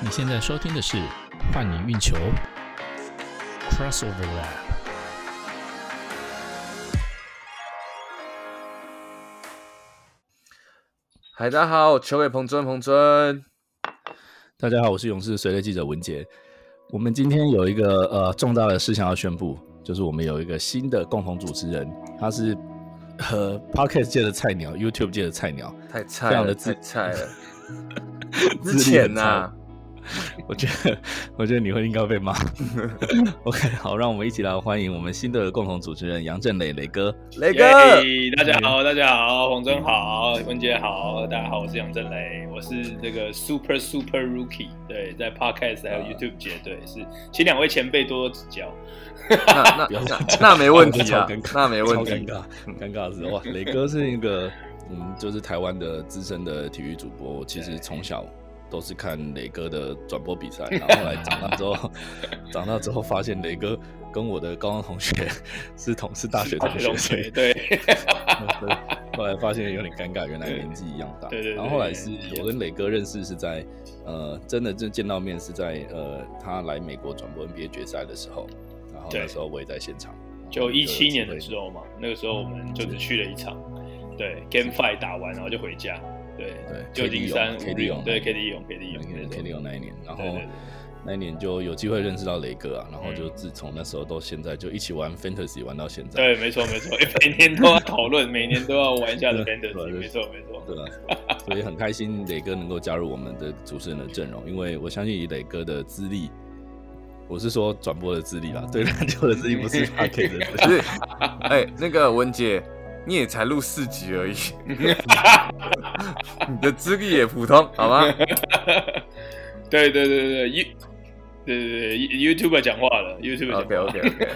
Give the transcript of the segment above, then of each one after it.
你现在收听的是《换你运球》Crossover Lab。嗨，大家好，我球给彭尊，彭尊。大家好，我是勇士随队记者文杰。我们今天有一个呃重大的事项要宣布，就是我们有一个新的共同主持人，他是和 Podcast 界的菜鸟，YouTube 界的菜鸟，太菜了，非常的太菜了。之前呐、我觉得，我觉得你会应该被骂。OK，好，让我们一起来欢迎我们新的共同主持人杨振磊磊哥。雷哥，耶大家好，大家好，洪真好，文杰好，大家好，我是杨振磊，我是这个 Super Super Rookie，对，在 Podcast 还有 YouTube 界，对，是，请两位前辈多多指教。那那 不要那那没问题啊超尴，尬那没问题超尴。尬，尴尬的是哇，磊哥是一个嗯，就是台湾的资深的体育主播。其实从小都是看磊哥的转播比赛，然后后来长大之后，长大之后发现磊哥跟我的高中同学是同是大学同学，所以 对，对后来发现有点尴尬，原来年纪一样大。对对对然后后来是我跟磊哥认识是在呃，真的就见到面是在呃，他来美国转播 NBA 决赛的时候，然后那时候我也在现场。就一七年的。时候嘛，那个时候我们就只去了一场，对，Game Five 打完然后就回家，对，对旧金山 KD 五勇对 KD 勇 KD 勇那个 K 六那一年，然后那一年就有机会认识到雷哥啊，然后嗯。就自从那时候到现在就一起玩 Fantasy 玩到现在，对，没错没错，每年都要讨论，每年都要玩一下的 Fantasy，对没错没错，对啊，所以很开心磊哥能够加入我们的主持人的阵容，因为我相信以磊哥的资历，我是说转播的资历啦，对篮球的资历不是 p a k 的资不历，是，哎，那个文姐，你也才录四集而已，你的资历也普通，好吗？对对对对，You，对对对，YouTube 讲话了，YouTube 讲话 OK OK OK，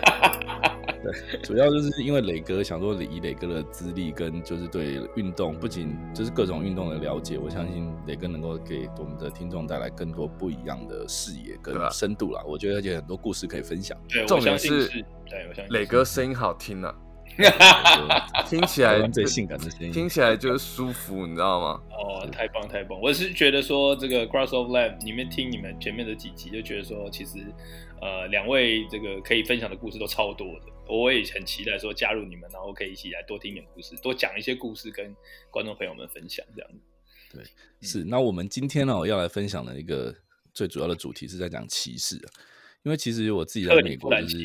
主要就是因为磊哥想说以磊哥的资历跟就是对运动，不仅就是各种运动的了解，我相信磊哥能够给我们的听众带来更多不一样的视野跟深度啦。我觉得而且很多故事可以分享。对，重我点是相信是，对我相信磊哥声音好听啊，对听起来最性感的声音，听起来就是舒服，你知道吗？哦，太棒太棒！我是觉得说这个 Crossover Lab 里面听你们前面的几集，就觉得说其实呃两位这个可以分享的故事都超多的，我也很期待说加入你们，然后可以一起来多听点故事，多讲一些故事跟观众朋友们分享这样子。是，那我们今天呢、要来分享的一个最主要的主题是在讲歧视啊，因为其实我自己在美国就是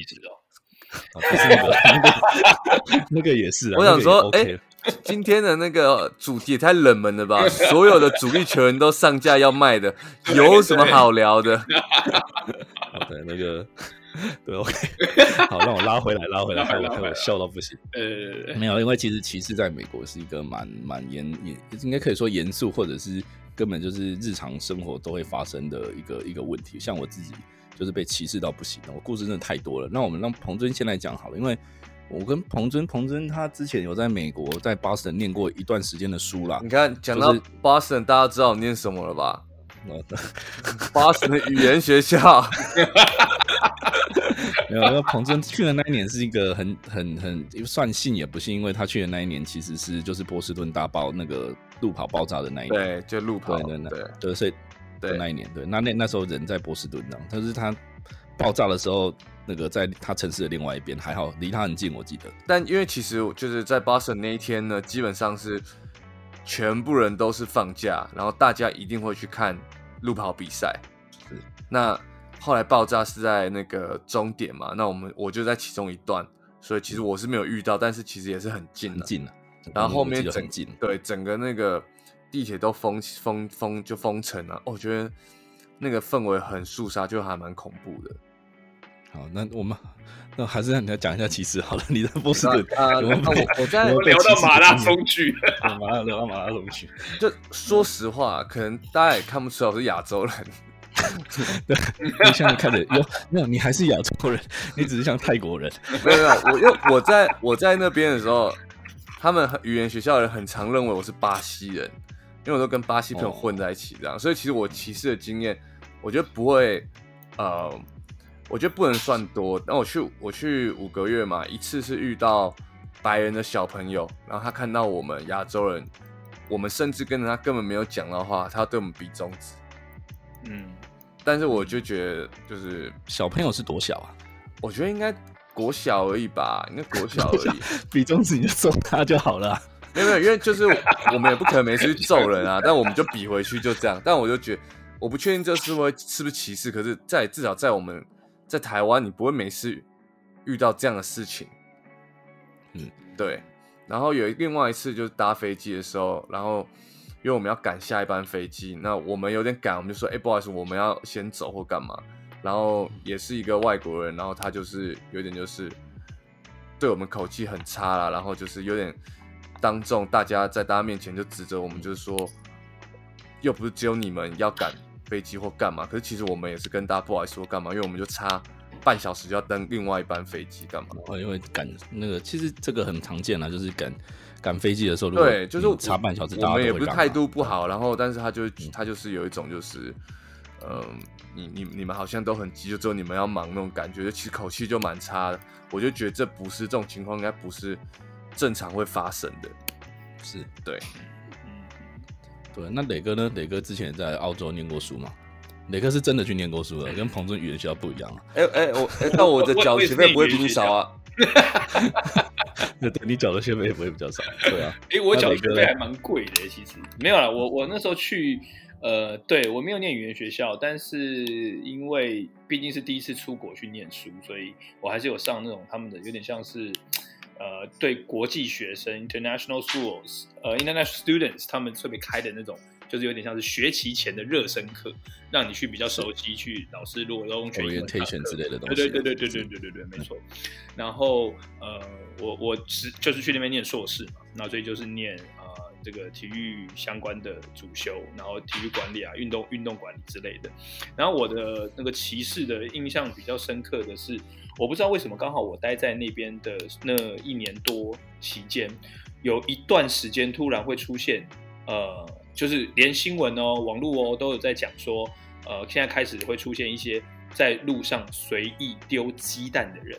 啊不是那个那个那个也是我想说，OK 哎、今天的那个主题也太冷门了吧？所有的主力球员都上架要卖的，有什么好聊的？好的，那个对 OK，好，让我拉回来，拉回来，害我害我笑到不行。呃，没有，因为其实歧视在美国是一个蛮蛮严严，应该可以说严肃，或者是根本就是日常生活都会发生的一个一个问题。像我自己就是被歧视到不行，我故事真的太多了。那我们让彭尊先来讲好了，因为我跟彭尊，彭尊他之前有在美国在 Boston 念过一段时间的书啦你。看，讲到就是 Boston，大家知道我念什么了吧哦？Boston 的语言学校，没有，因为彭真去的那一年是一个很很很算幸也不幸，因为他去的那一年其实是就是波士顿大爆那个路跑爆炸的那一年，对，就路跑，对对对对，所以对的那一年，对，那那那时候人在波士顿呢，但是他爆炸的时候，那个在他城市的另外一边，还好离他很近，我记得。但因为其实就是在 Boston 那一天呢，基本上是全部人都是放假，然后大家一定会去看路跑比赛。是那后来爆炸是在那个终点嘛，那我们我就在其中一段，所以其实我是没有遇到，但是其实也是很近的。很近了，然后后面整对整个那个地铁都封封封就封城了、哦我觉得那个氛围很肃杀，就还蛮恐怖的。好，那我们那还是让你来讲一下其实好了，你在波士顿啊我我在 聊到马拉松去，对马拉聊到马拉松去，就说实话，可能大家也看不出来我是亚洲人。对你现在看着有没有？你还是亚洲人，你只是像泰国人。没有没有，我因为我在我在那边的时候，他们语言学校的人很常认为我是巴西人，因为我都跟巴西朋友混在一起这样，所以其实我歧视的经验，我觉得不会，呃，我觉得不能算多。那我去我去五个月嘛，一次是遇到白人的小朋友，然后他看到我们亚洲人，我们甚至跟着他根本没有讲到话，他要对我们比中指。嗯，但是我就觉得就是小朋友是多小啊？我觉得应该国小而已吧，应该国小而已。比中指你就揍他就好了啊。没有没有，因为就是我们也不可能每次去揍人啊，但我们就比回去就这样。但我就觉得，我不确定这是不是不是歧视，可是，在至少在我们在台湾，你不会每次遇到这样的事情。嗯，对。然后有另外一次就是搭飞机的时候，然后因为我们要赶下一班飞机，那我们有点赶，我们就说，哎，不好意思，我们要先走或干嘛。然后也是一个外国人，然后他就是有点就是对我们口气很差啦，然后就是有点。当众，大家在大家面前就指责我们，就是说，又不是只有你们要赶飞机或干嘛，可是其实我们也是跟大家不好意思说干嘛，因为我们就差半小时就要登另外一班飞机干嘛？哦，因为赶那个，其实这个很常见啦，就是赶赶飞机的时候，对，就是差半小时，我们也不是态度不好，然后但是他就他就是有一种就是，嗯，你你你们好像都很急，就只有你们要忙那种感觉，其实口气就蛮差的，我就觉得这不是这种情况，应该不是。正常会发生的，是对，对。那磊哥呢？磊哥之前在澳洲念过书嘛？磊哥是真的去念过书的，跟彭尊语言学校不一样啊。哎哎，我那我的缴学费不会比你少啊？对 对，你缴的学费也不会比较少。对啊，哎，我缴学费还蛮贵的，其实没有了。我我那时候去，呃，对我没有念语言学校，但是因为毕竟是第一次出国去念书，所以我还是有上那种他们的有点像是。呃，对国际学生 （international schools） 呃，international students，他们特别开的那种，就是有点像是学期前的热身课，让你去比较熟悉，去老师如果用全 orientation 之类的东西。对对对对对对对对对，没错。然后呃，我我是就是去那边念硕士嘛，那所以就是念呃这个体育相关的主修，然后体育管理啊、运动运动管理之类的。然后我的那个歧视的印象比较深刻的是。我不知道为什么刚好我待在那边的那一年多期间，有一段时间突然会出现，呃，就是连新闻哦、网络哦都有在讲说，呃，现在开始会出现一些在路上随意丢鸡蛋的人，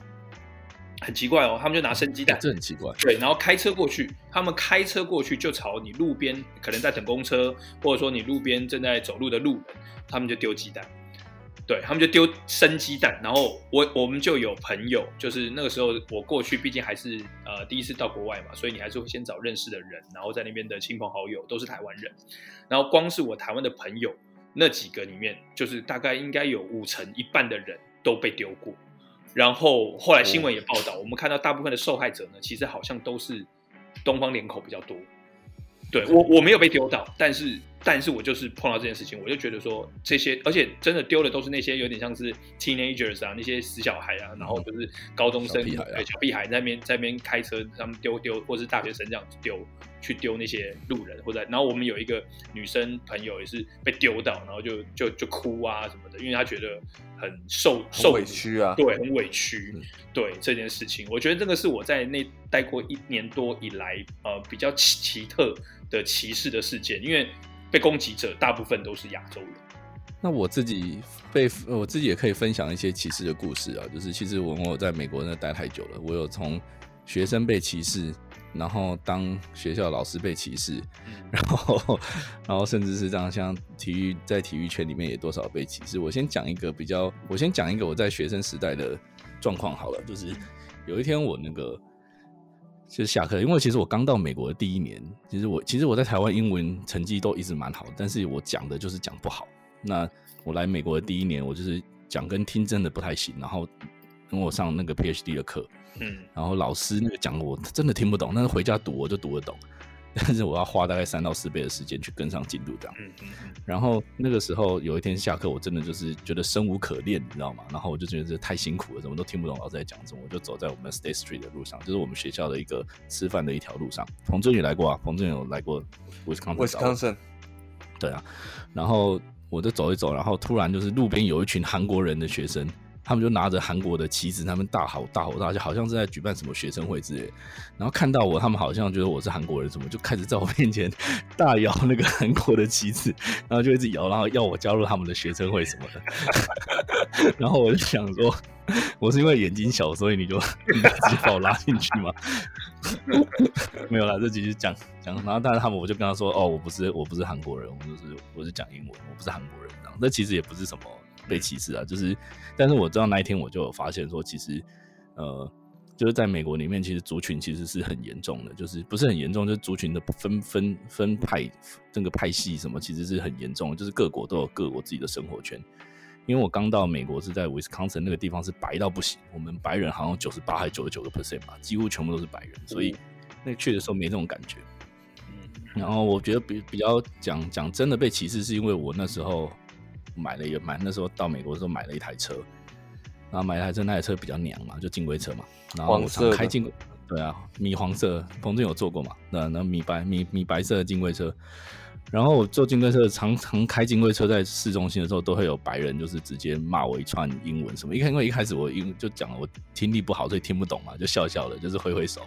很奇怪哦，他们就拿生鸡蛋，这很奇怪，对，然后开车过去，他们开车过去就朝你路边可能在等公车，或者说你路边正在走路的路人，他们就丢鸡蛋。对他们就丢生鸡蛋，然后我我们就有朋友，就是那个时候我过去，毕竟还是呃第一次到国外嘛，所以你还是会先找认识的人，然后在那边的亲朋好友都是台湾人，然后光是我台湾的朋友那几个里面，就是大概应该有五成一半的人都被丢过，然后后来新闻也报道，我们看到大部分的受害者呢，其实好像都是东方脸孔比较多，对我我没有被丢到，但是。但是我就是碰到这件事情，我就觉得说这些，而且真的丢的都是那些有点像是 teenagers 啊，那些死小孩啊，然后就是高中生、小屁孩在那边在那边开车，他们丢丢，或是大学生这样子丢，去丢那些路人或者，然后我们有一个女生朋友也是被丢到，然后就就就哭啊什么的，因为她觉得很受受委屈啊，对，很委屈，对这件事情，我觉得这个是我在那待过一年多以来，呃，比较奇奇特的歧视的事件，因为。被攻击者大部分都是亚洲人。那我自己被我自己也可以分享一些歧视的故事啊，就是其实我我在美国那待太久了，我有从学生被歧视，然后当学校老师被歧视，然后然后甚至是这样，像体育在体育圈里面也多少被歧视。我先讲一个比较，我先讲一个我在学生时代的状况好了，就是有一天我那个。就是下课，因为其实我刚到美国的第一年，其实我其实我在台湾英文成绩都一直蛮好，但是我讲的就是讲不好。那我来美国的第一年，我就是讲跟听真的不太行，然后跟我上那个 PhD 的课，嗯，然后老师那个讲我真的听不懂，但是回家读我就读得懂。但是我要花大概三到四倍的时间去跟上进度，这样。然后那个时候有一天下课，我真的就是觉得生无可恋，你知道吗？然后我就觉得这太辛苦了，怎么都听不懂老师在讲什么。我就走在我们 State Street 的路上，就是我们学校的一个吃饭的一条路上。彭正宇来过啊，彭正有来过 Wisconsin。对啊，然后我就走一走，然后突然就是路边有一群韩国人的学生。他们就拿着韩国的旗子，他们大吼大吼大叫，好像是在举办什么学生会之类。然后看到我，他们好像觉得我是韩国人，什么就开始在我面前大摇那个韩国的旗子，然后就一直摇，然后要我加入他们的学生会什么的。然后我就想说，我是因为眼睛小，所以你就 直接把我拉进去吗？没有啦，这几句讲讲，然后但是他们我就跟他说，哦，我不是我不是韩国人，我就是我是讲英文，我不是韩国人这样。那其实也不是什么被歧视啊，就是，但是我知道那一天我就有发现说，其实呃，就是在美国里面，其实族群其实是很严重的，就是不是很严重，就是族群的分分分派这个派系什么，其实是很严重的，就是各国都有各国自己的生活圈。因为我刚到美国是在 Wisconsin 那个地方是白到不行，我们白人好像九十八还九十九个 percent 吧，几乎全部都是白人，所以那去的时候没这种感觉。然后我觉得比比较讲讲真的被歧视，是因为我那时候买了一个买那时候到美国的时候买了一台车，然后买了一台车，那台车比较娘嘛，就金龟车嘛，然后开金龟，对啊，米黄色，彭俊有坐过嘛？那那米白米米白色的金龟车，然后我坐金龟车，常常开金龟车在市中心的时候，都会有白人就是直接骂我一串英文什么。一开因为一开始我英就讲了我听力不好，所以听不懂嘛，就笑笑的，就是挥挥手，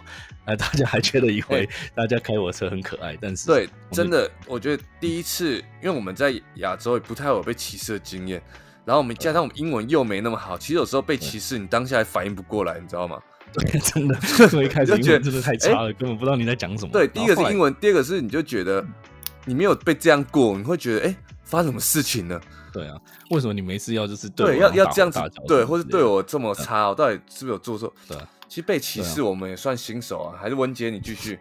那大家还觉得以为大家开我车很可爱，但是对，真的，我觉得第一次，因为我们在亚洲也不太有被歧视的经验，然后我们加上我们英文又没那么好，其实有时候被歧视，你当下还反应不过来，你知道吗？对真的，所以一开始就觉得英文真的太差了，根本不知道你在讲什么。对，第一个是英文，第二个是你就觉得你没有被这样过，你会觉得哎、发生什么事情呢？对啊，为什么你没事要就是对，我要要大这样子对，或是对我这么差，我到底是不是有做错？对啊其实被歧视，我们也算新手啊，还是文杰你继续。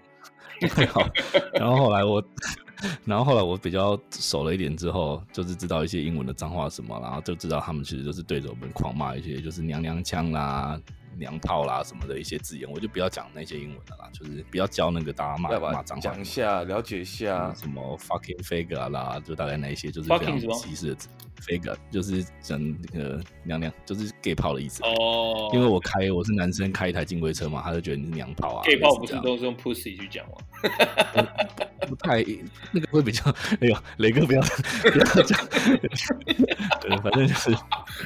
好，然后后来我，然后后来我比较熟了一点之后，就是知道一些英文的脏话什么，然后就知道他们其实就是对着我们狂骂一些就是娘娘腔啦、娘炮啦什么的一些字眼，我就不要讲那些英文的啦，就是不要教那个大家骂骂脏话讲一下，了解一下。什么 fucking figure 啦，就大概那一些就是非常歧视的字，figure 就是整那个娘娘，就是 gay 炮的意思。哦，因为我开我是男生开一台金龟车嘛，他就觉得你是娘炮啊。gay 炮不是都是用 pussy 去讲吗？不太那个会比较，哎呦，雷哥不要不要讲，对，反正就是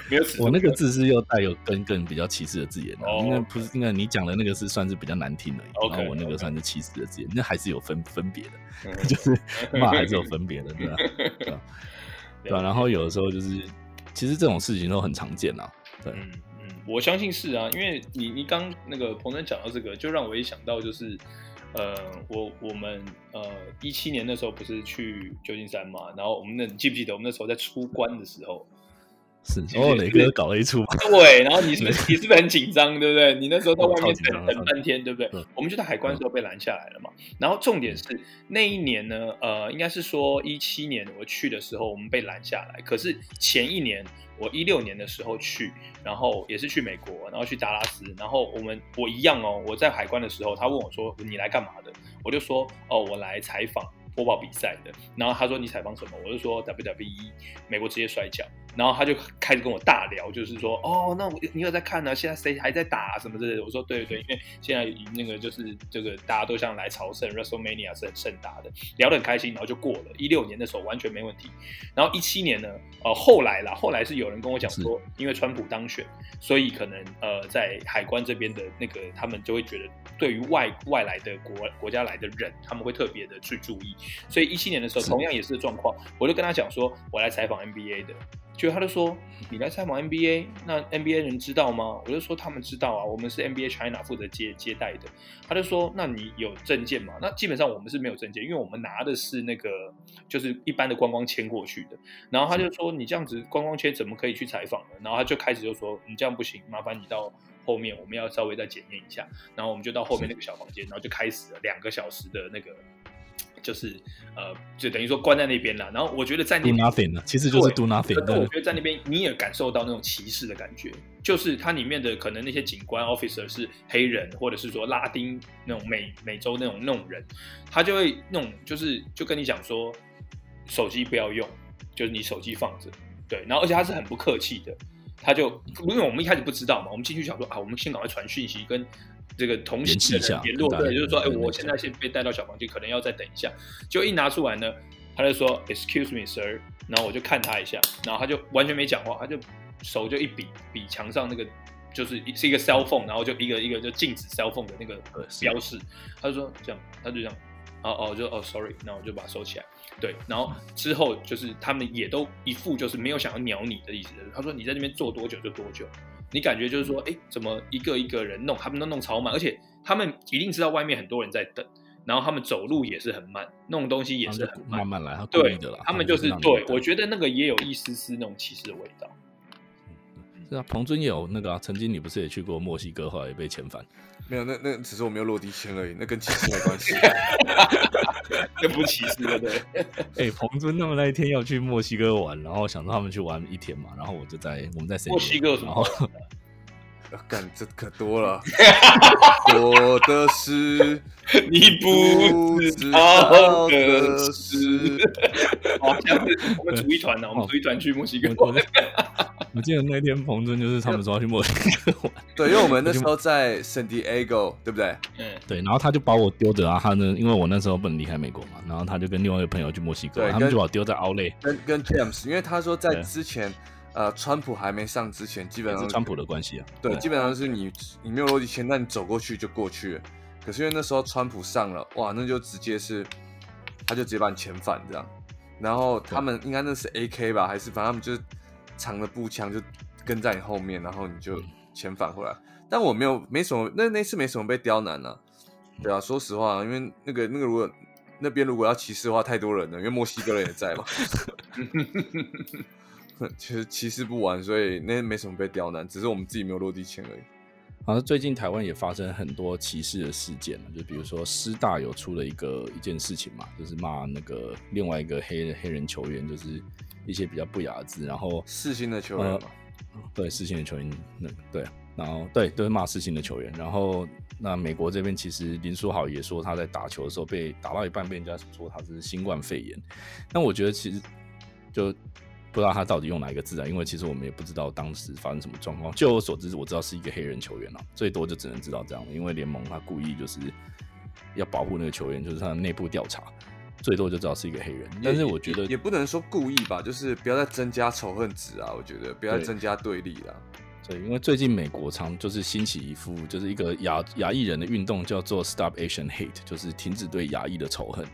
没有我那个字是又带有更更比较歧视的字眼的，哦因为不是应该你讲的那个是算是比较难听的然后我那个算是歧视的字眼，那还是有分分别的，嗯就是 骂还是有分别的，对吧、对吧、对吧、然后有的时候就是，其实这种事情都很常见啊，对，嗯嗯，我相信是啊，因为你你刚那个彭真讲到这个，就让我一想到就是，呃，我我们呃一七年那时候不是去旧金山嘛，然后我们那你记不记得我们那时候在出关的时候，哦，磊哥搞了一出，对，然后你是不是 你是不是很紧张，对不对？你那时候在外面等等半天，对不对嗯？我们就在海关的时候被拦下来了嘛。然后重点是那一年呢，呃，应该是说一七年我去的时候我们被拦下来，可是前一年我一六年的时候去，然后也是去美国，然后去达拉斯，然后我们我一样哦，我在海关的时候，他问我说你来干嘛的？我就说哦，我来采访。播报比赛的，然后他说你采访什么？我就说 WWE 美国职业摔跤，然后他就开始跟我大聊，就是说哦，那我你有在看呢、现在谁还在打、什么之类的？我说对对对，因为现在那个就是这个大家都像来朝圣 WrestleMania 是很盛大的，聊得很开心，然后就过了。一六年的时候完全没问题，然后一七年呢，呃，后来啦，后来是有人跟我讲说，因为川普当选，所以可能呃在海关这边的那个他们就会觉得，对于外外来的国国家来的人，他们会特别的去注意。所以一七年的时候，同样也是状况，我就跟他讲说，我来采访 NBA 的，结果他就说，你来采访 NBA，那 NBA 人知道吗？我就说他们知道啊，我们是 NBA China 负责接接待的。他就说，那你有证件吗？那基本上我们是没有证件，因为我们拿的是那个就是一般的观光签过去的。然后他就说，你这样子观光签怎么可以去采访呢？然后他就开始就说，你这样不行，麻烦你到。后面我们要稍微再检验一下，然后我们就到后面那个小房间，然后就开始了两个小时的那个，就是呃，就等于说关在那边了。然后我觉得在那 do 边 nothing 了，其实就是 do nothing，是我觉得在那边你也感受到那种歧视的感觉，就是它里面的可能那些警官 officer 是黑人，或者是说拉丁那种美美洲那种那种人，他就会那种就是就跟你讲说，手机不要用，就是你手机放着，对，然后而且他是很不客气的，他就因为我们一开始不知道嘛，我们进去想说啊，我们先赶快传讯息跟。这个同行的联络，对，就是说，哎，我现在先被带到小房间，可能要再等一下。就一拿出来呢，他就说 “Excuse me, sir”，然后我就看他一下，然后他就完全没讲话，他就手就一比比墙上那个就是一是一个 cell phone，然后就一个一个就禁止 cell phone 的那个对是。标示，他就说这样，他就这样，哦哦就哦 sorry，那我就把它收起来。对，然后之后就是他们也都一副就是没有想要鸟你的意思，他说你在那边坐多久就多久，你感觉就是说，哎，怎么一个一个人弄，他们都弄超慢，而且他们一定知道外面很多人在等，然后他们走路也是很慢，弄东西也是很慢慢慢来，对的啦。他们就是对，我觉得那个也有一丝丝那种歧视的味道。是啊，彭尊也有那个啊，曾经你不是也去过墨西哥，后来也被遣返？没有，那那只是我没有落地签而已，那跟歧视没关系。那不歧视对不对？哎，彭尊他们那一天要去墨西哥玩，然后想说他们去玩一天嘛，然后我就在我们在墨西哥，然后干这可多了，我的是你不知道的事。好，下次我们组一团呢，我们组一团去墨西哥。我记得那天彭真就是他们说要去墨西哥玩，对，因为我们那时候在圣地 a go，对不对？嗯，对，然后他就把我丢着啊，他呢，因为我那时候不能离开美国嘛，然后他就跟另外一个朋友去墨西哥，他们就把我丢在奥莱，跟跟 James，因为他说在之前，呃，川普还没上之前，基本上是川普的关系啊，对，基本上是你你没有落地签，那你走过去就过去了。可是因为那时候川普上了，哇，那就直接是，他就直接把你遣返这样，然后他们应该那是 AK 吧，还是反正他们就是藏的步枪就。跟在你后面，然后你就遣返回来。但我没有，没什么，那那次没什么被刁难呢。对啊，说实话，因为那个那个如果那边如果要歧视的话，太多人了，因为墨西哥人也在嘛。其实歧视不完，所以那没什么被刁难，只是我们自己没有落地签而已。好像最近台湾也发生很多歧视的事件就比如说师大有出了一个一件事情嘛，就是骂那个另外一个黑黑人球员，就是一些比较不雅的字，然后四星的球员嘛。对，四星的球员，那对，然后对，都是骂四星的球员。然后那美国这边其实林书豪也说他在打球的时候被打到一半被人家说他是新冠肺炎。但我觉得其实就不知道他到底用哪一个字啊，因为其实我们也不知道当时发生什么状况。就我所知，我知道是一个黑人球员啊，最多就只能知道这样，因为联盟他故意就是要保护那个球员，就是他的内部调查。最多就知道是一个黑人，但是我觉得也不能说故意吧，就是不要再增加仇恨值啊！我觉得不要再增加对立了。对，因为最近美国常就是兴起一副就是一个亚亚裔人的运动，叫做 Stop Asian Hate，就是停止对亚裔的仇恨。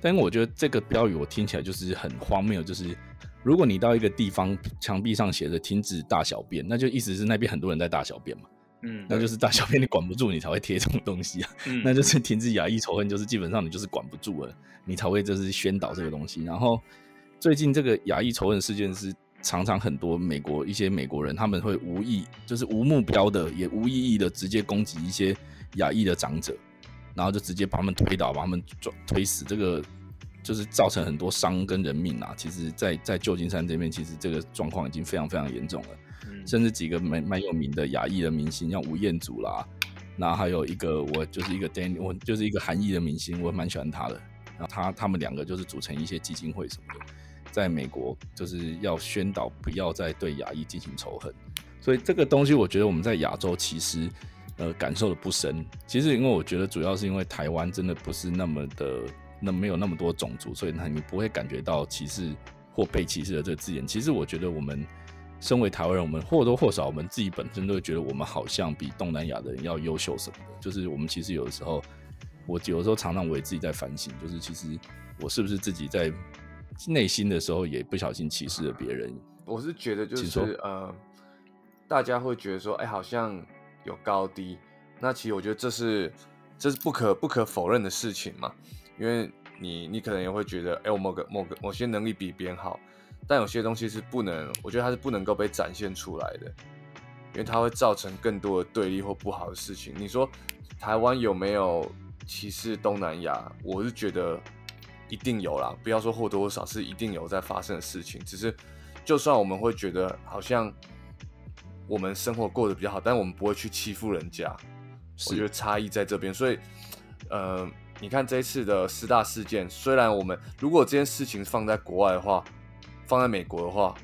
但我觉得这个标语我听起来就是很荒谬，就是如果你到一个地方墙壁上写着停止大小便，那就意思是那边很多人在大小便嘛。嗯，那就是大小便你管不住，你才会贴这种东西啊。嗯，那就是停止亚裔仇恨，就是基本上你就是管不住了，你才会就是宣导这个东西。然后最近这个亚裔仇恨事件是常常很多美国一些美国人他们会无意就是无目标的也无意义的直接攻击一些亚裔的长者，然后就直接把他们推倒，把他们撞推死，这个就是造成很多伤跟人命啊。其实，在在旧金山这边，其实这个状况已经非常非常严重了。甚至几个蛮蛮有名的亚裔的明星，像吴彦祖啦，然后还有一个我就是一个 Dan，我就是一个韩裔的明星，我蛮喜欢他的。然后他他们两个就是组成一些基金会什么的，在美国就是要宣导不要再对亚裔进行仇恨。所以这个东西我觉得我们在亚洲其实呃感受的不深。其实因为我觉得主要是因为台湾真的不是那么的那没有那么多种族，所以呢你不会感觉到歧视或被歧视的这个字眼。其实我觉得我们。身为台湾人，我们或多或少，我们自己本身都会觉得我们好像比东南亚的人要优秀什么的。就是我们其实有的时候，我有的时候常常我也自己在反省，就是其实我是不是自己在内心的时候也不小心歧视了别人？我是觉得就是呃，大家会觉得说，哎，好像有高低。那其实我觉得这是这是不可不可否认的事情嘛，因为你你可能也会觉得，哎，我某个某个某些能力比别人好。但有些东西是不能，我觉得它是不能够被展现出来的，因为它会造成更多的对立或不好的事情。你说台湾有没有歧视东南亚？我是觉得一定有啦，不要说或多或少，是一定有在发生的事情。只是就算我们会觉得好像我们生活过得比较好，但我们不会去欺负人家。我觉得差异在这边。所以，呃，你看这一次的四大事件，虽然我们如果这件事情放在国外的话，放在美国的话，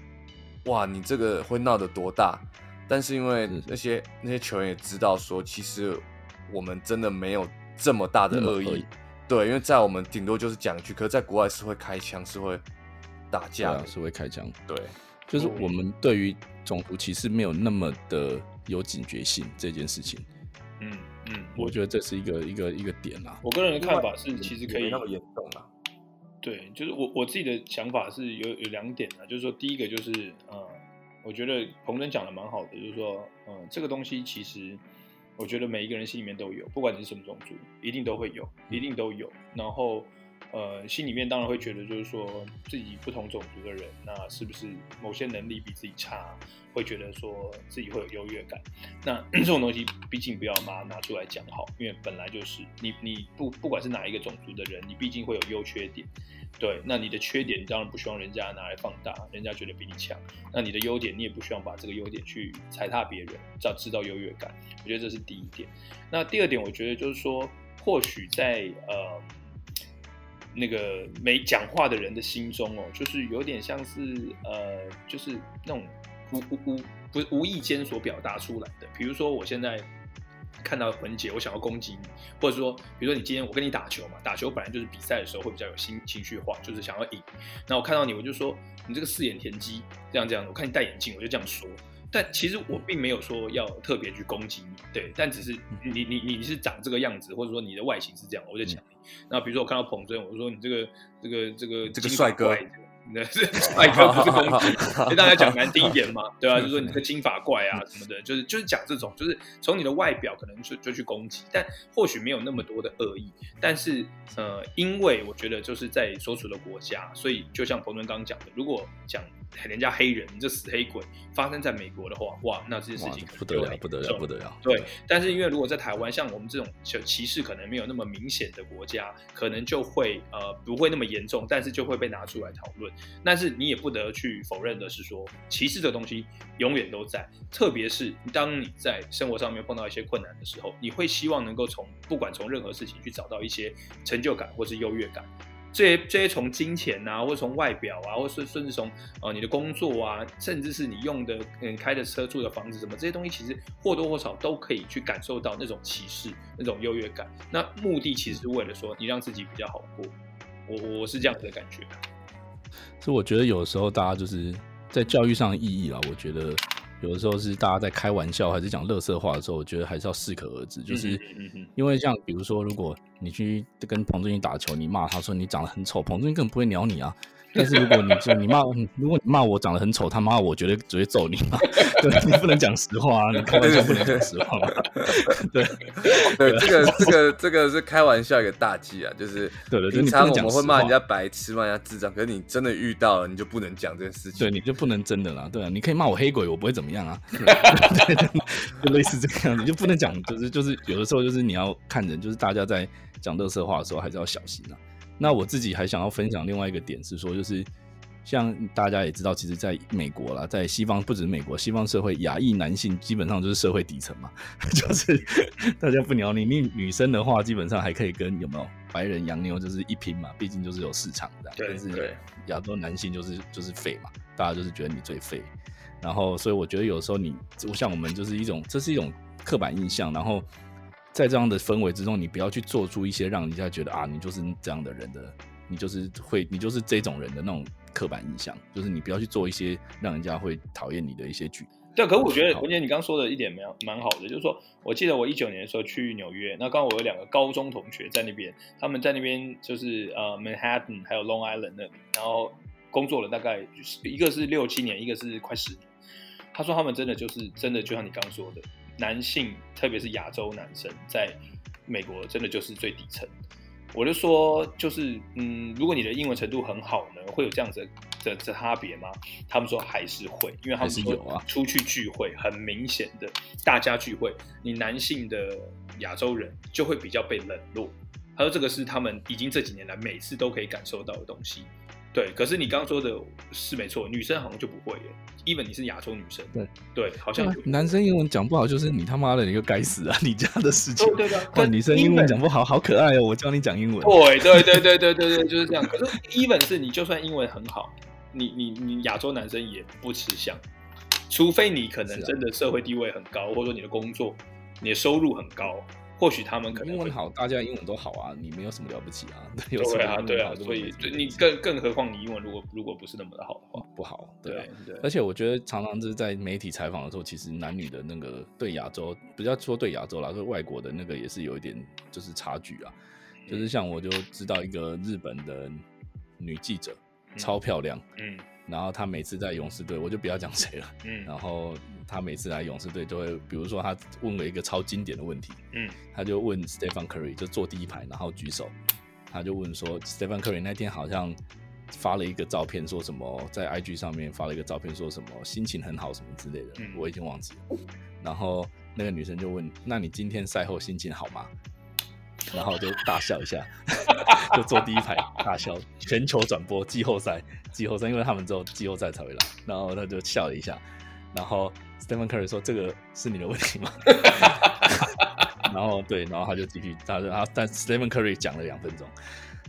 哇，你这个会闹得多大？但是因为那些那些球员也知道说，其实我们真的没有这么大的恶意，对，因为在我们顶多就是讲一句，可是在国外是会开枪，是会打架，是会开枪，对，就是我们对于种族歧视没有那么的有警觉性这件事情，嗯嗯，我觉得这是一个一个一个点啊。我个人的看法是，其实可以那么严重啊。对，就是我我自己的想法是有有两点啊，就是说第一个就是呃，我觉得彭真讲的蛮好的，就是说，嗯，这个东西其实我觉得每一个人心里面都有，不管你是什么种族，一定都会有，一定都有。然后。呃，心里面当然会觉得，就是说自己不同种族的人，那是不是某些能力比自己差，会觉得说自己会有优越感？那 这种东西毕竟不要把它拿出来讲好，因为本来就是你你不不管是哪一个种族的人，你毕竟会有优缺点。对，那你的缺点当然不希望人家拿来放大，人家觉得比你强。那你的优点，你也不希望把这个优点去踩踏别人，造制造优越感。我觉得这是第一点。那第二点，我觉得就是说，或许在呃。那个没讲话的人的心中哦，就是有点像是呃，就是那种无无无不是无意间所表达出来的。比如说，我现在看到文杰，我想要攻击你，或者说，比如说你今天我跟你打球嘛，打球本来就是比赛的时候会比较有心情绪化，就是想要赢。那我看到你，我就说你这个四眼田鸡，这样这样。我看你戴眼镜，我就这样说。但其实我并没有说要特别去攻击你，对，但只是你你你是长这个样子，或者说你的外形是这样，我就讲你。那比如说我看到彭真，我就说你这个这个这个这个帅哥。那 是帅哥不是攻击，跟大家讲难听一点嘛，对啊？就是说你这个金发怪啊什么的，就是就是讲这种，就是从你的外表可能就就去攻击，但或许没有那么多的恶意。但是呃，因为我觉得就是在所处的国家，所以就像彭伦刚讲的，如果讲人家黑人，你这死黑鬼，发生在美国的话，哇，那这件事情不得了，不得了，不得了。对，但是因为如果在台湾，像我们这种歧视可能没有那么明显的国家，可能就会呃不会那么严重，但是就会被拿出来讨论。但是你也不得去否认的是，说歧视的东西永远都在，特别是当你在生活上面碰到一些困难的时候，你会希望能够从不管从任何事情去找到一些成就感或是优越感。这些这些从金钱啊，或者从外表啊，或是甚至从呃你的工作啊，甚至是你用的嗯开的车、住的房子什么这些东西，其实或多或少都可以去感受到那种歧视、那种优越感。那目的其实是为了说你让自己比较好过。我我是这样子的感觉。所以我觉得有时候大家就是在教育上的意义啦，我觉得有的时候是大家在开玩笑还是讲乐色话的时候，我觉得还是要适可而止。就是因为像比如说，如果你去跟彭俊英打球，你骂他说你长得很丑，彭俊英根本不会鸟你啊。但是如果你说你骂，如果你骂我长得很丑，他妈我绝对直接揍你嘛。对你不能讲实话啊，你开玩笑不能讲实话。对对，这个这个这个是开玩笑一个大忌啊，就是对对，平常我们会骂人家白痴，骂人家智障，可是你真的遇到了，你就不能讲这件事情。对，你就不能真的啦。对啊，你可以骂我黑鬼，我不会怎么样啊。对，就类似这个样子，就不能讲，就是就是有的时候就是你要看人，就是大家在讲乐色话的时候还是要小心啊。那我自己还想要分享另外一个点是说，就是像大家也知道，其实在美国啦，在西方不止美国，西方社会亚裔男性基本上就是社会底层嘛，就是 大家不鸟你，你女生的话基本上还可以跟有没有白人洋妞就是一拼嘛，毕竟就是有市场的。但是亚洲男性就是就是废嘛，大家就是觉得你最废。然后所以我觉得有时候你像我们就是一种，这是一种刻板印象，然后。在这样的氛围之中，你不要去做出一些让人家觉得啊，你就是这样的人的，你就是会，你就是这种人的那种刻板印象，就是你不要去做一些让人家会讨厌你的一些举。对，可是我觉得文杰你刚刚说的一点蛮蛮好的，就是说我记得我一九年的时候去纽约，那刚好我有两个高中同学在那边，他们在那边就是呃 Manhattan 还有 Long Island 那里，然后工作了大概一个是六七年，一个是快十年。他说他们真的就是真的，就像你刚刚说的。男性，特别是亚洲男生，在美国真的就是最底层。我就说，就是嗯，如果你的英文程度很好呢，会有这样子的的差别吗？他们说还是会，因为他们说出去聚会，很明显的，大家聚会，你男性的亚洲人就会比较被冷落。他说这个是他们已经这几年来每次都可以感受到的东西。对，可是你刚刚说的是没错，女生好像就不会耶。even 你是亚洲女生，对对，好像男生英文讲不好就是你他妈的，你个该死啊！你家的事情。对对，女生英文讲不好，好可爱哦！我教你讲英文。对对对对对对对，就是这样。可是 even 是你就算英文很好，你你你亚洲男生也不吃香，除非你可能真的社会地位很高，或者说你的工作、你的收入很高。或许他们可能英文好，大家英文都好啊，你没有什么了不起啊。对啊，对啊，所以你更更何况你英文如果如果不是那么的好的话，不好。对对。而且我觉得常常就是在媒体采访的时候，其实男女的那个对亚洲，不要说对亚洲啦，对外国的那个也是有一点就是差距啊。就是像我就知道一个日本的女记者，超漂亮，嗯，然后他每次在勇士队，我就不要讲谁了。嗯 然后他每次来勇士队都会，比如说他问了一个超经典的问题，嗯他就问 Stephen Curry 就坐第一排，然后举手，他就问说 Stephen Curry 那天好像发了一个照片，说什么在 IG 上面发了一个照片，说什么心情很好什么之类的，嗯我已经忘记了。然后那个女生就问：“那你今天赛后心情好吗？”然后我就大笑一下，就坐第一排大笑。全球转播季后赛，季后赛，因为他们只有季后赛才会来，然后他就笑了一下。然后 Stephen Curry 说：“这个是你的问题吗？” 然后对，然后他就继续，他说他但 Stephen Curry 讲了两分钟，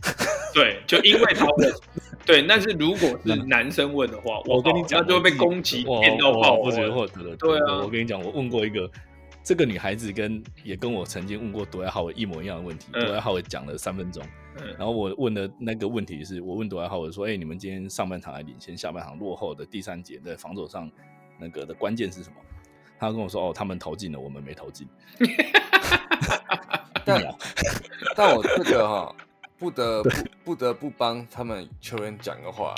对，就因为他问，对，但是如果是男生问的话，我跟你讲，那就会被攻击我电到爆。我不觉得获得。对啊我跟你讲，我问过一个这个女孩子跟也跟我曾经问过朵爱浩伟一模一样的问题，嗯。朵爱浩伟讲了三分钟，嗯。然后我问的那个问题是我问朵爱浩伟说：“哎、你们今天上半场还领先，下半场落后的第三节在防守上那个的关键是什么？”他跟我说：“哦，他们投进了，我们没投进。但鸟 但我这个哈，不得 不不得不帮他们球员讲个话，”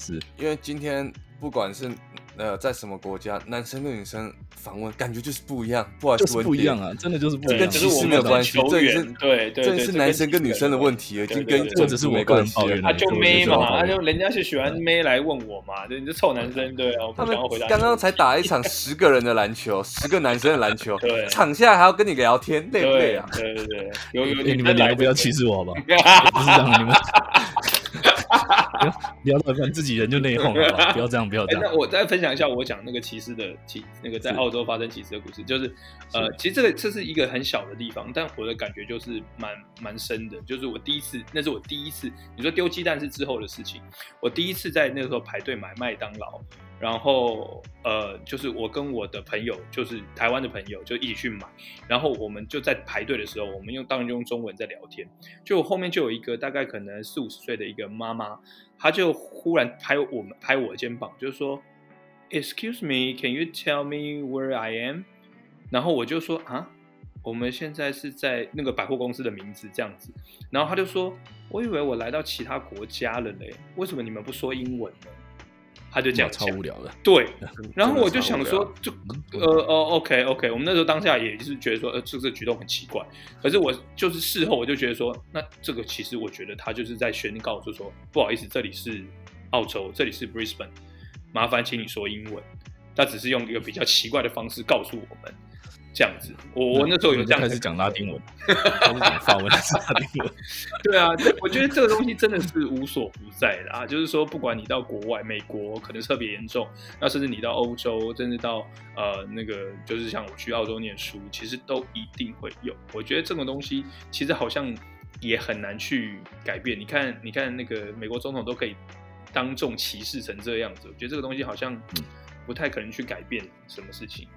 是。因为今天不管是呃在什么国家，男生跟女生访问感觉就是不一样，不好意就思，是不一样啊，真的就是不一，样。这跟歧视没有关系这也是，对对对，这是男生跟女生的问题。了，已经跟对对对这只是我没个人关系他就对妹嘛，他就人家是喜欢妹来问我嘛，对，你这臭男生，对啊，我不他们想要回答。刚刚才打一场十个人的篮球，十个男生的篮球 对，场下还要跟你聊天，累不累啊？对对对，有有你们你来不要歧视我好不好？视。不是这样，你们聊到一半自己人就内讧了，不要这样，不要哎这样那。我再分享一下我讲那个骑士的骑那个在澳洲发生骑士的故事，就是呃，其实这个这是一个很小的地方，但我的感觉就是蛮蛮深的。就是我第一次，那是我第一次，你说丢鸡蛋是之后的事情，我第一次在那个时候排队买麦当劳，然后呃，就是我跟我的朋友，就是台湾的朋友，就一起去买，然后我们就在排队的时候，我们用当然用中文在聊天，就后面就有一个大概可能四五十岁的一个妈妈，她就忽然拍我们拍我肩膀，就是说，Excuse me, can you tell me where I am？然后我就说啊，我们现在是在那个百货公司的名字这样子，然后他就说，我以为我来到其他国家了嘞，为什么你们不说英文呢？他就这样讲超无，聊的，对，然后我就想说就呃哦，OK OK，我们那时候当下也是觉得说，呃，这个举动很奇怪。可是我就是事后我就觉得说，那这个其实我觉得他就是在宣告，就说不好意思，这里是澳洲，这里是 Brisbane，麻烦请你说英文。他只是用一个比较奇怪的方式告诉我们这样子。我我那时候有这样子开始讲拉丁文，开始讲法文还是拉丁文？对啊，我觉得这个东西真的是无所不在的啊。就是说，不管你到国外，美国可能特别严重，那甚至你到欧洲，甚至到呃那个，就是像我去澳洲念书，其实都一定会有。我觉得这种东西其实好像也很难去改变。你看，你看那个美国总统都可以当众歧视成这样子，我觉得这个东西好像不太可能去改变什么事情。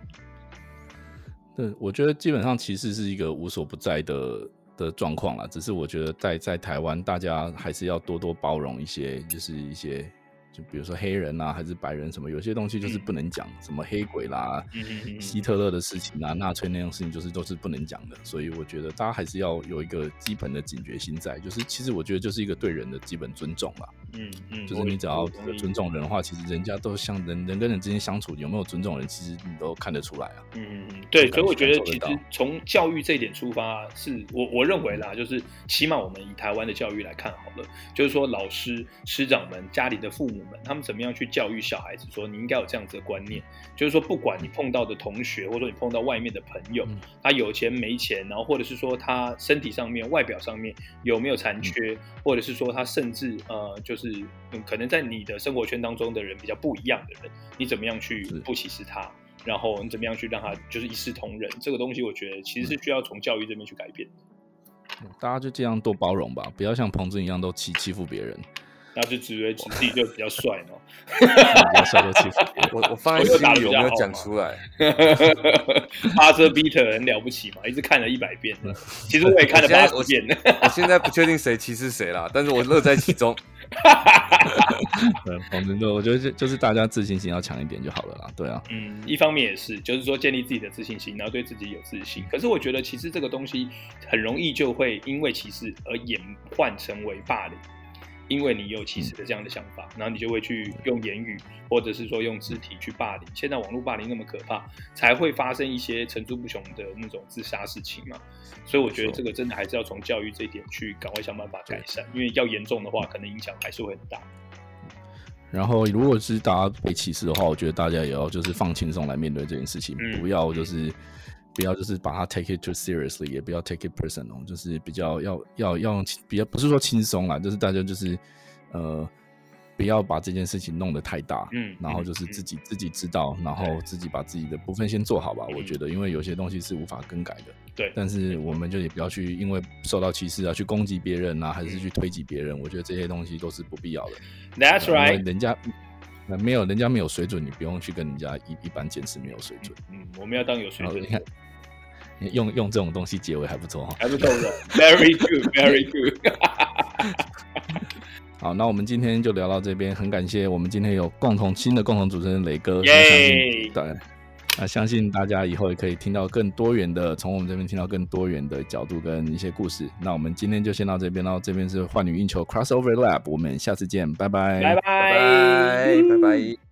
对，我觉得基本上歧视是一个无所不在的的状况啦。只是我觉得在在台湾，大家还是要多多包容一些，就是一些，就比如说黑人啊，还是白人什么，有些东西就是不能讲，什么黑鬼啦、嗯嗯嗯希特勒的事情啊、纳粹那种事情，就是都是不能讲的。所以我觉得大家还是要有一个基本的警觉心在，就是其实我觉得就是一个对人的基本尊重啦。嗯嗯，就是你只要尊重人的话，其实人家都像人人跟人之间相处有没有尊重人，其实你都看得出来啊。嗯嗯嗯，对，所以我觉得其实从教育这一点出发，是我我认为啦，就是起码我们以台湾的教育来看好了，就是说老师、师长们、家里的父母们，他们怎么样去教育小孩子，说你应该有这样子的观念，就是说不管你碰到的同学，或者说你碰到外面的朋友，嗯。他有钱没钱，然后或者是说他身体上面、外表上面有没有残缺，或者是说他甚至呃，就是嗯，可能在你的生活圈当中的人比较不一样的人，你怎么样去不歧视他？然后你怎么样去让他就是一视同仁？这个东西，我觉得其实是需要从教育这边去改变。大家就这样多包容吧，不要像彭真一样都欺欺负别人，那就只为自己就比较帅 嘛。比较帅就欺负别人。我我放在心里，有没有讲出来？哈泽比特很了不起嘛，一直看了一百遍。其实我也看了八十遍。我现在不确定谁歧视谁啦，但是我乐在其中。对，反正就我觉得就就是大家自信心要强一点就好了啦。对啊，嗯，一方面也是，就是说建立自己的自信心，然后对自己有自信。可是我觉得其实这个东西很容易就会因为歧视而演换成为霸凌。因为你有歧视的这样的想法，然后你就会去用言语或者是说用肢体去霸凌。现在网络霸凌那么可怕，才会发生一些层出不穷的那种自杀事情嘛。所以我觉得这个真的还是要从教育这一点去赶快想办法改善，因为要严重的话，可能影响还是会很大。然后，如果是大家被歧视的话，我觉得大家也要就是放轻松来面对这件事情，嗯不要就是不要就是把它 take it too seriously，也不要 take it personal，就是比较要要要用比较不是说轻松啦，就是大家就是呃不要把这件事情弄得太大，嗯然后就是自己自己知道，然后自己把自己的部分先做好吧。我觉得，因为有些东西是无法更改的，对但是我们就也不要去因为受到歧视啊，去攻击别人啊，还是去推挤别人，我觉得这些东西都是不必要的。That's right。人家那没有人家没有水准，你不用去跟人家一一般见识没有水准。嗯，我们要当有水，准你看人，用用这种东西结尾还不错哈。还不错，Very good，Very good。好，那我们今天就聊到这边，很感谢我们今天有共同新的共同主持人磊哥，耶那相信对，那相信大家以后也可以听到更多元的，从我们这边听到更多元的角度跟一些故事。那我们今天就先到这边，然后这边是幻女运球 Crossover Lab，我们下次见，拜拜，拜拜拜拜拜。